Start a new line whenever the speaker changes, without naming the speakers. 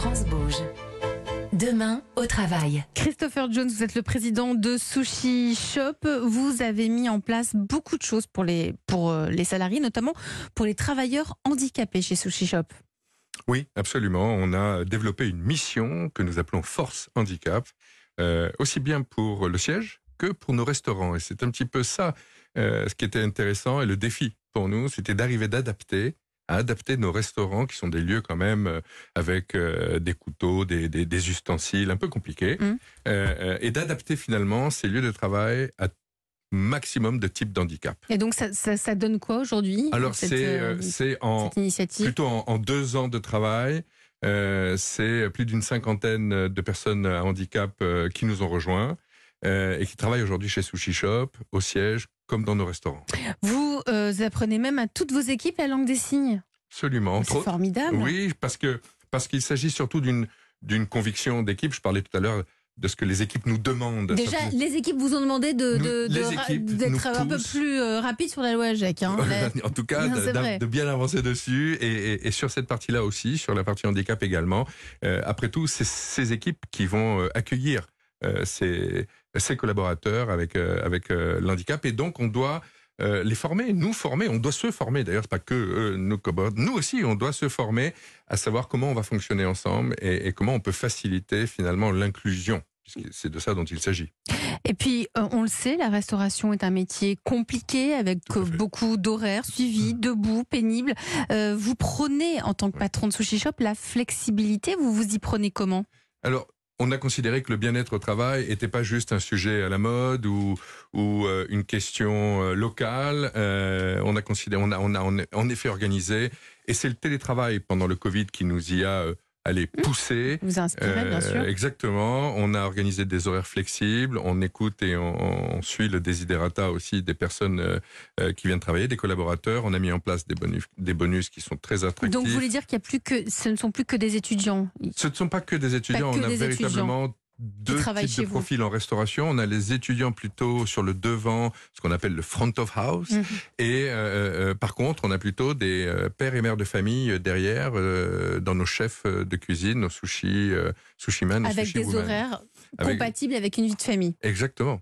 France bouge. Demain, au travail.
Christopher Jones, vous êtes le président de Sushi Shop. Vous avez mis en place beaucoup de choses pour les, pour euh, les salariés, notamment pour les travailleurs handicapés chez Sushi Shop.
Oui, absolument. On a développé une mission que nous appelons Force Handicap, euh, aussi bien pour le siège que pour nos restaurants. Et c'est un petit peu ça euh, ce qui était intéressant et le défi pour nous, c'était d'arriver d'adapter à adapter nos restaurants, qui sont des lieux quand même euh, avec euh, des couteaux, des, des, des, ustensiles un peu compliqués,
Mm.
euh, et d'adapter finalement ces lieux de travail à maximum de types d'handicap.
Et donc, ça, ça, ça donne quoi aujourd'hui
Alors c'est
euh,
c'est en plutôt en, en deux ans de travail. Euh, c'est plus d'une cinquantaine de personnes à handicap euh, qui nous ont rejoints et qui travaillent aujourd'hui chez Sushi Shop, au siège, comme dans nos restaurants.
Vous euh, apprenez même à toutes vos équipes la langue des signes.
Absolument.
C'est formidable.
Oui, parce que parce qu'il s'agit surtout d'une d'une conviction d'équipe. Je parlais tout à l'heure de ce que les équipes nous demandent.
Déjà,
Ça
les équipes vous ont demandé de, d'être un peu plus euh, rapide sur la loi AGEC. Hein.
En tout cas,
Non,
de, bien avancer dessus et, et- et sur cette partie-là aussi, sur la partie handicap également. Euh, après tout, c'est ces équipes qui vont euh, accueillir euh, ces collaborateurs avec, euh, avec euh, l'handicap et donc on doit euh, les former, nous former, on doit se former. D'ailleurs, c'est pas que eux, nos collaborateurs, nous aussi, on doit se former à savoir comment on va fonctionner ensemble et, et comment on peut faciliter finalement l'inclusion, c'est de ça dont il s'agit.
Et puis, euh, on le sait, la restauration est un métier compliqué avec euh, beaucoup d'horaires suivis, debout, pénibles. Euh, vous prenez, en tant que patron de Sushi Shop, la flexibilité. Vous vous y prenez comment?
Alors, on a considéré que le bien-être au travail n'était pas juste un sujet à la mode ou, ou euh, une question euh, locale. Euh, on a considéré, on a, on a en- en effet organisé, et c'est le télétravail pendant le Covid qui nous y a euh, allé pousser.
Vous inspirez, bien
Euh,
sûr.
Exactement. On a organisé des horaires flexibles. On écoute et on, on suit le desiderata aussi des personnes euh, euh, qui viennent travailler, des collaborateurs. On a mis en place des bonus, des bonus qui sont très attractifs.
Donc, vous voulez dire qu'il y a plus que, ce ne sont plus que des étudiants?
Ce ne sont pas que des étudiants,
que
on a véritablement deux types
chez
de
vous.
profils en restauration. On a les étudiants plutôt sur le devant, ce qu'on appelle le front of house.
Mhm.
Et euh, euh, par contre, on a plutôt des euh, pères et mères de famille euh, derrière, euh, dans nos chefs euh, de cuisine, nos sushi, euh, sushi man, nos
Avec
sushi
des
woman.
horaires
Avec-
compatibles avec une vie de famille.
Exactement.